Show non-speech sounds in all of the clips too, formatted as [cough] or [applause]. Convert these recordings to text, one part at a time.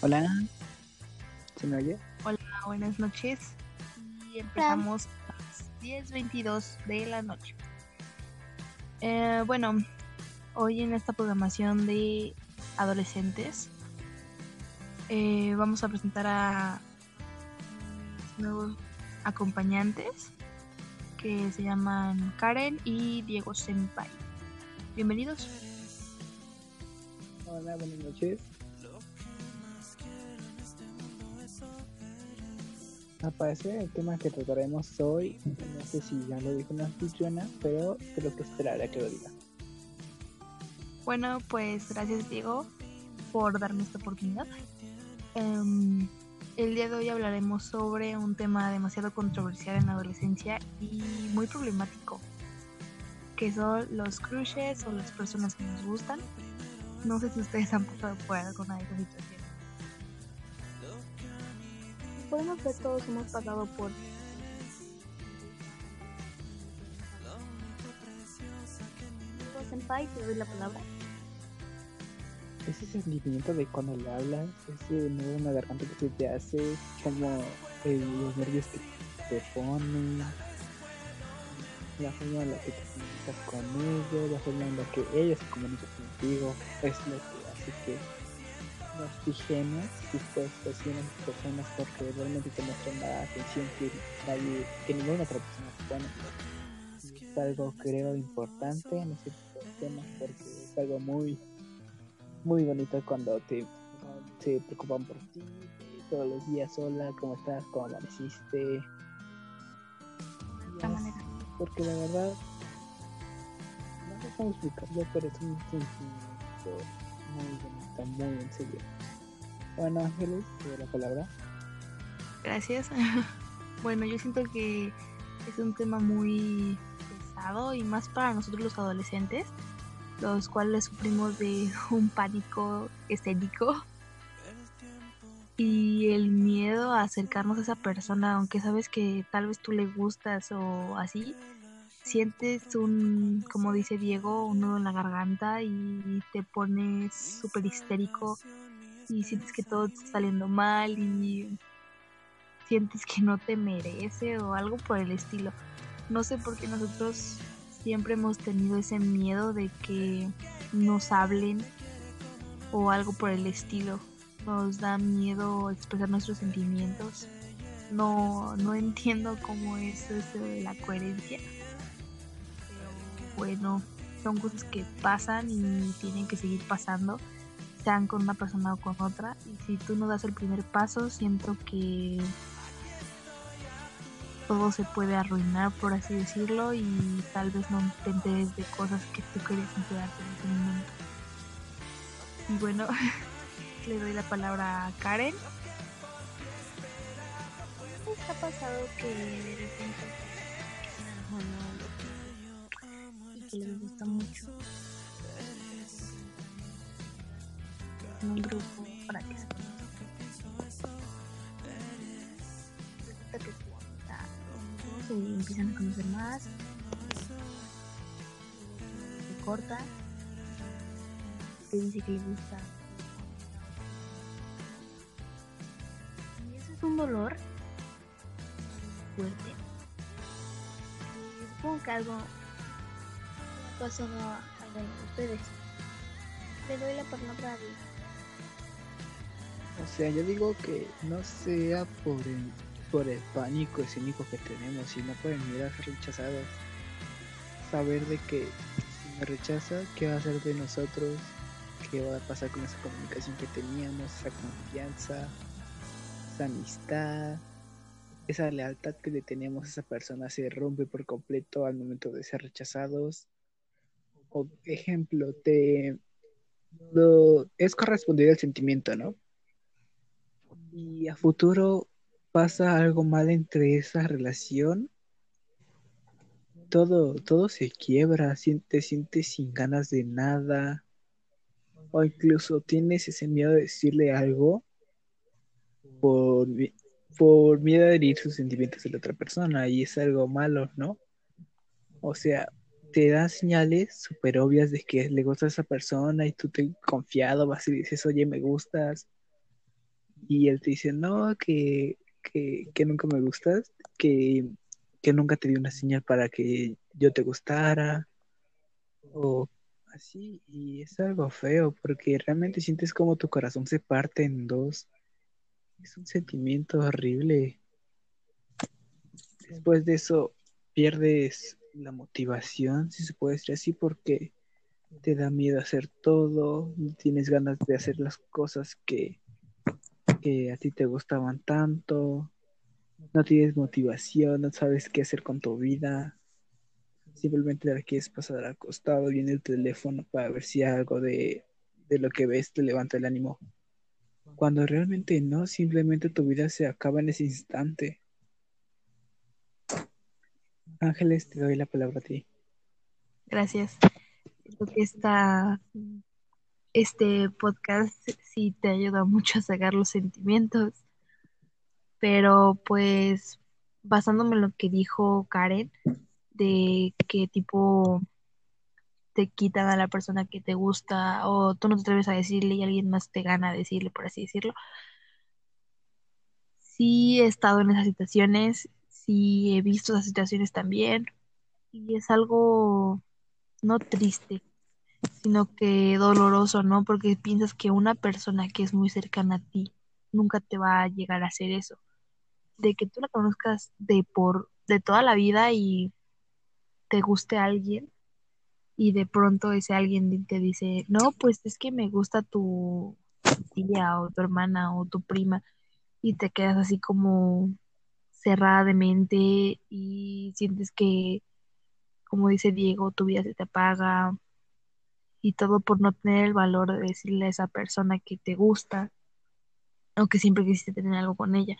Hola, ¿se me oye? Hola, buenas noches. Y empezamos a las 10.22 de la noche. Eh, bueno, hoy en esta programación de adolescentes eh, vamos a presentar a nuevos acompañantes que se llaman Karen y Diego Senpai. Bienvenidos. Hola, buenas noches. Al parecer el tema que trataremos hoy, no sé si ya lo dijo una anfitriona, pero creo que esperaré que lo diga. Bueno, pues gracias Diego por darme esta oportunidad. Em, el día de hoy hablaremos sobre un tema demasiado controversial en la adolescencia y muy problemático, que son los crushes o las personas que nos gustan. No sé si ustedes han pasado por alguna de esas situaciones. Podemos ver todos hemos pasado por Senpai, te doy la palabra. Ese sentimiento de cuando le hablas, ese nudo en la garganta que se te hace, como eh, los nervios que te ponen, la forma en la que te comunicas con ellos, la forma en la que ellos se comunican contigo, es lo que hace que nos fijemos disposiciones de personas porque realmente te muestran la atención que nadie, que ninguna otra persona se pone. Y es algo creo importante en ese tema porque es algo muy muy bonito cuando te se preocupan por ti todos los días sola, cómo estás, cómo amaneciste. Esta manera. Porque la verdad, no sé cómo explicarlo, pero es un sentimiento muy bonito, muy en serio. Bueno, Ángeles, te doy la palabra. Gracias. [laughs] bueno, yo siento que es un tema muy pesado y más para nosotros los adolescentes, los cuales sufrimos de [laughs] un pánico escénico y el miedo a acercarnos a esa persona, aunque sabes que tal vez tú le gustas o así, sientes un, como dice Diego, un nudo en la garganta y te pones súper histérico y sientes que todo te está saliendo mal y sientes que no te merece o algo por el estilo. No sé por qué nosotros siempre hemos tenido ese miedo de que nos hablen o algo por el estilo. Nos da miedo expresar nuestros sentimientos. No, no entiendo cómo es eso de la coherencia. Bueno, son cosas que pasan y tienen que seguir pasando, sean con una persona o con otra. Y si tú no das el primer paso, siento que todo se puede arruinar, por así decirlo, y tal vez no te enteres de cosas que tú querías enterarte en ese momento. Y bueno, [laughs] le doy la palabra a Karen. ¿Qué ha pasado que que les gusta mucho en un grupo para que se que se empiezan a conocer más se corta te dice que le gusta. Y eso es un dolor fuerte. Y supongo que algo ha pasado a alguno de ustedes. Le doy la palabra a Diego. O sea, yo digo que no sea por el, por el pánico escénico que tenemos, sino por el miedo a ser rechazados. Saber de que si me rechaza, ¿qué va a hacer de nosotros? ¿Qué va a pasar con esa comunicación que teníamos, esa confianza, esa amistad? Esa lealtad que le tenemos a esa persona se rompe por completo al momento de ser rechazados. Ejemplo, te es correspondido al sentimiento, ¿no? y a futuro pasa algo mal entre esa relación, todo, todo se quiebra, te sientes sin ganas de nada, o incluso tienes ese miedo de decirle algo por, por miedo a herir sus sentimientos de la otra persona, y es algo malo, ¿no? O sea, te da señales súper obvias de que le gusta a esa persona y tú te confiado vas y dices, oye, me gustas y él te dice, no, que, que, nunca me gustas, que, que nunca te di una señal para que yo te gustara, o así, y es algo feo, porque realmente sientes como tu corazón se parte en dos. Es un sentimiento horrible. Después de eso, pierdes la motivación, si se puede decir así, porque te da miedo hacer todo, no tienes ganas de hacer las cosas que, que a ti te gustaban tanto, no tienes motivación, no sabes qué hacer con tu vida, simplemente la quieres pasar acostado viene el teléfono para ver si algo de, de lo que ves te levanta el ánimo. Cuando realmente no, simplemente tu vida se acaba en ese instante. Ángeles, te doy la palabra a ti. Gracias. Creo que esta, este podcast sí te ayuda mucho a sacar los sentimientos. Pero pues basándome en lo que dijo Karen, de qué tipo te quitan a la persona que te gusta o tú no te atreves a decirle y alguien más te gana a decirle, por así decirlo. Sí he estado en esas situaciones, sí he visto esas situaciones también y es algo no triste, sino que doloroso, ¿no? Porque piensas que una persona que es muy cercana a ti nunca te va a llegar a hacer eso. De que tú la conozcas de por de toda la vida y te guste alguien y de pronto ese alguien te dice, no, pues es que me gusta tu tía o tu hermana o tu prima y te quedas así como cerrada de mente y sientes que, como dice Diego, tu vida se te apaga y todo por no tener el valor de decirle a esa persona que te gusta o que siempre quisiste tener algo con ella.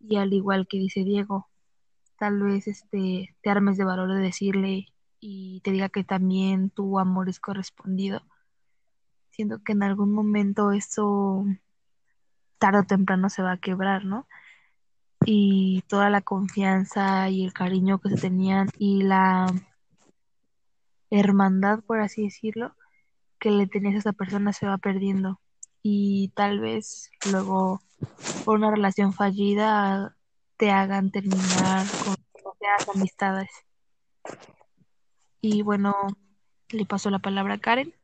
Y al igual que dice Diego, tal vez este te armes de valor de decirle y te diga que también tu amor es correspondido. Siento que en algún momento eso tarde o temprano se va a quebrar, ¿no? Y toda la confianza y el cariño que se tenían y la hermandad, por así decirlo, que le tenías a esa persona se va perdiendo. Y tal vez luego por una relación fallida te hagan terminar con las amistades. Y bueno, le paso la palabra a Karen.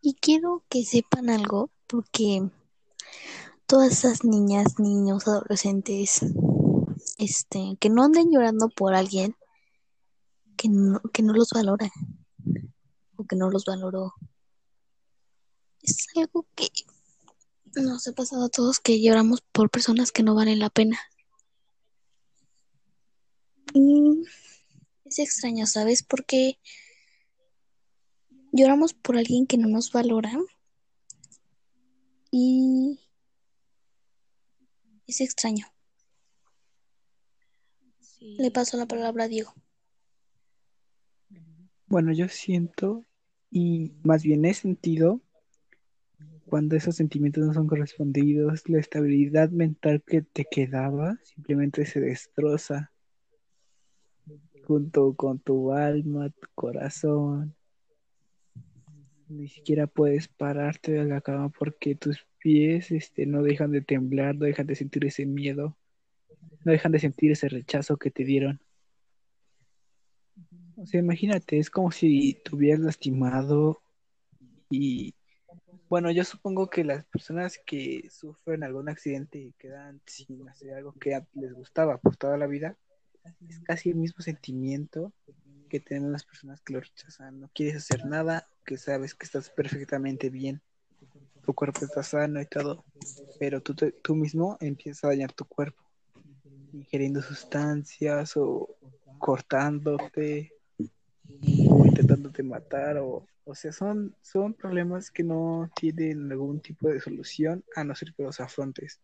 Y quiero que sepan algo, porque todas esas niñas, niños, adolescentes, este, que no anden llorando por alguien que que no los valora o que no los valoró. Es algo que nos ha pasado a todos que lloramos por personas que no valen la pena. Y es extraño, ¿sabes? Porque lloramos por alguien que no nos valora. Y es extraño. Le paso la palabra a Diego. Bueno, yo siento, y más bien he sentido, cuando esos sentimientos no son correspondidos, la estabilidad mental que te quedaba simplemente se destroza junto con tu alma, tu corazón. Ni siquiera puedes pararte de la cama porque tus pies este, no dejan de temblar, no dejan de sentir ese miedo, no dejan de sentir ese rechazo que te dieron. O sea, imagínate, es como si te hubieras lastimado y bueno, yo supongo que las personas que sufren algún accidente y quedan sin hacer algo que les gustaba por toda la vida, es casi el mismo sentimiento que tienen las personas que lo rechazan. No quieres hacer nada, que sabes que estás perfectamente bien, tu cuerpo está sano y todo, pero tú, tú mismo empiezas a dañar tu cuerpo, ingiriendo sustancias o cortándote o intentándote matar o o sea, son, son problemas que no tienen algún tipo de solución a no ser que los afrontes.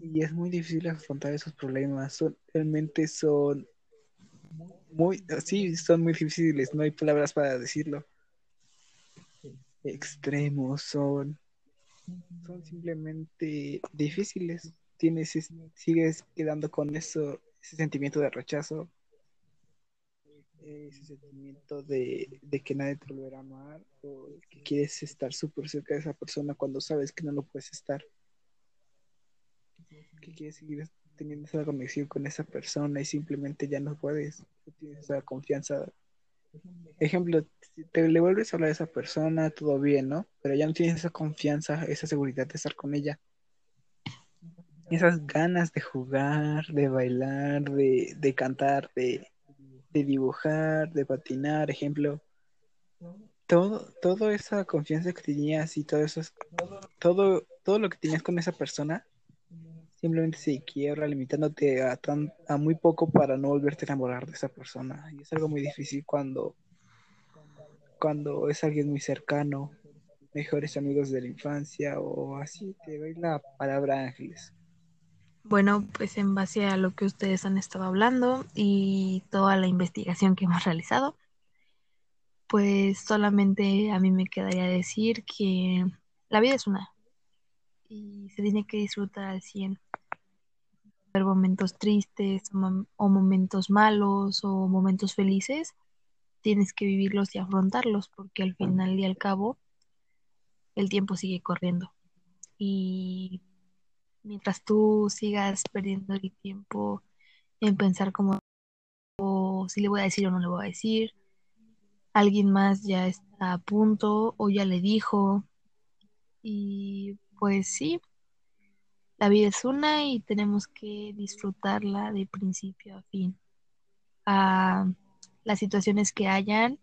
Y es muy difícil afrontar esos problemas. Son, realmente son muy, sí, son muy difíciles. No hay palabras para decirlo. Extremos son, son simplemente difíciles. Tienes, sigues quedando con eso, ese sentimiento de rechazo ese sentimiento de, de que nadie te volverá a amar o que quieres estar súper cerca de esa persona cuando sabes que no lo puedes estar. Que quieres seguir teniendo esa conexión con esa persona y simplemente ya no puedes. Tienes esa confianza. Ejemplo, te le vuelves a hablar a esa persona, todo bien, ¿no? Pero ya no tienes esa confianza, esa seguridad de estar con ella. Esas ganas de jugar, de bailar, de, de cantar, de, de dibujar, de patinar, ejemplo. Todo, toda esa confianza que tenías y todo eso, todo, todo lo que tenías con esa persona, simplemente se quiebra limitándote a, tan, a muy poco para no volverte a enamorar de esa persona. Y es algo muy difícil cuando, cuando es alguien muy cercano, mejores amigos de la infancia o así. Te doy la palabra Ángeles. Bueno, pues en base a lo que ustedes han estado hablando y toda la investigación que hemos realizado, pues solamente a mí me quedaría decir que la vida es una y se tiene que disfrutar al 100. Ver momentos tristes o, o momentos malos o momentos felices, tienes que vivirlos y afrontarlos porque al final y al cabo el tiempo sigue corriendo. Y mientras tú sigas perdiendo el tiempo en pensar como o si le voy a decir o no le voy a decir, alguien más ya está a punto o ya le dijo. Y pues sí, la vida es una y tenemos que disfrutarla de principio a fin. Ah, las situaciones que hayan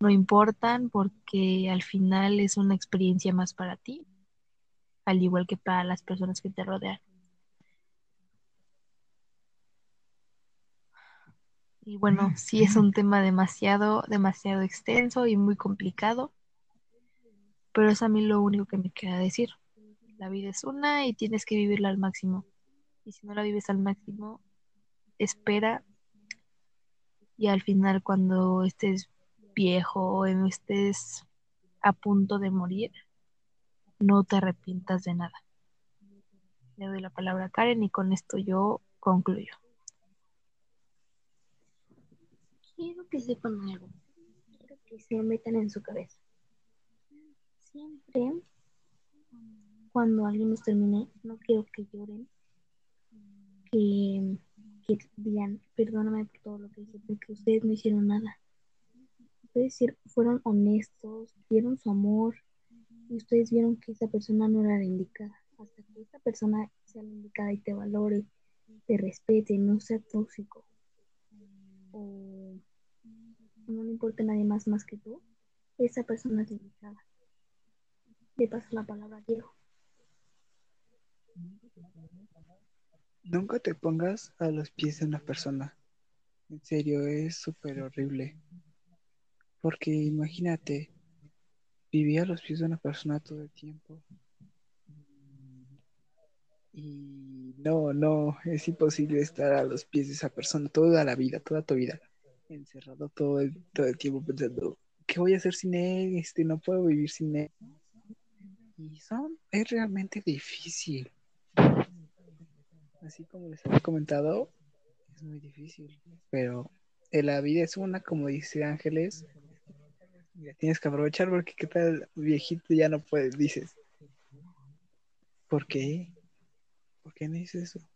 no importan porque al final es una experiencia más para ti al igual que para las personas que te rodean. Y bueno, sí es un [laughs] tema demasiado, demasiado extenso y muy complicado, pero es a mí lo único que me queda decir. La vida es una y tienes que vivirla al máximo. Y si no la vives al máximo, espera y al final cuando estés viejo o estés a punto de morir, no te arrepientas de nada. Le doy la palabra a Karen y con esto yo concluyo. Quiero que sepan algo. Quiero que se metan en su cabeza. Siempre, cuando alguien nos termine, no quiero que lloren, que, que digan, perdóname por todo lo que hice, porque ustedes no hicieron nada. Ustedes fueron honestos, dieron su amor, y ustedes vieron que esa persona no era la indicada. Hasta que esa persona sea la indicada y te valore, te respete, no sea tóxico o no le importe nadie más más que tú, esa persona es indicada. Le paso la palabra a Diego. Nunca te pongas a los pies de una persona. En serio, es súper horrible. Porque imagínate, vivía a los pies de una persona todo el tiempo. Y no, no, es imposible estar a los pies de esa persona toda la vida, toda tu vida, encerrado todo el, todo el tiempo pensando, ¿qué voy a hacer sin él? Este, no puedo vivir sin él. Y son, es realmente difícil. Así como les había comentado, es muy difícil. Pero la vida es una, como dice Ángeles, tienes que aprovechar porque qué tal viejito ya no puedes, dices. ¿Por qué? ¿Por qué no dices eso?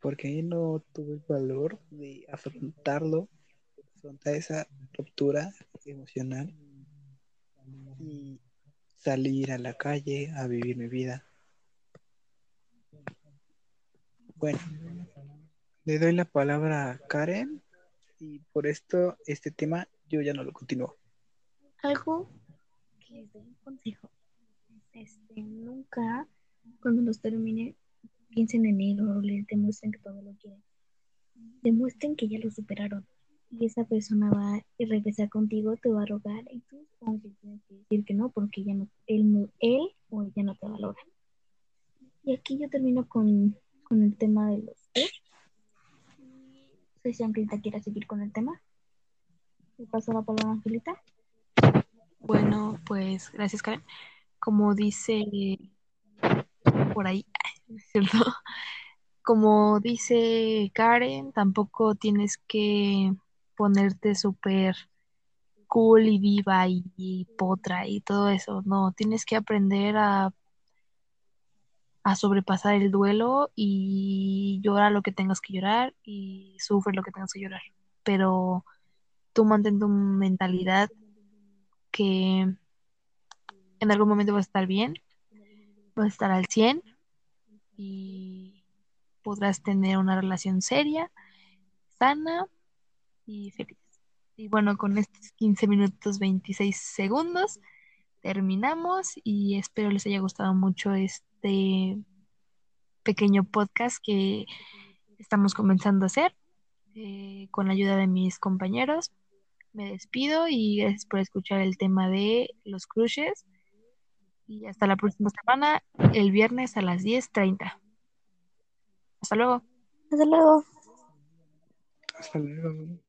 ¿Por qué no tuve el valor de afrontarlo, afrontar esa ruptura emocional y salir a la calle a vivir mi vida? Bueno, le doy la palabra a Karen y por esto este tema yo ya no lo continúo. Algo que les doy un consejo. Este, nunca, cuando los termine, piensen en él o les demuestren que todo lo quieren. Demuestren que ya lo superaron. Y esa persona va a regresar contigo, te va a rogar y tú tienes que decir que no, porque ya no, él, él o ella no te valora. Y aquí yo termino con, con el tema de los No sé si Angelita quiere seguir con el tema. Le paso la palabra a Angelita. Bueno, pues gracias, Karen. Como dice por ahí, [laughs] ¿cierto? como dice Karen, tampoco tienes que ponerte súper cool y viva y, y potra y todo eso. No, tienes que aprender a, a sobrepasar el duelo y llorar lo que tengas que llorar y sufre lo que tengas que llorar. Pero tú mantén tu mentalidad que en algún momento vas a estar bien, vas a estar al 100 y podrás tener una relación seria, sana y feliz. Y bueno, con estos 15 minutos 26 segundos terminamos y espero les haya gustado mucho este pequeño podcast que estamos comenzando a hacer eh, con la ayuda de mis compañeros. Me despido y gracias por escuchar el tema de los crushes. Y hasta la próxima semana, el viernes a las 10.30. Hasta luego. Hasta luego. Hasta luego.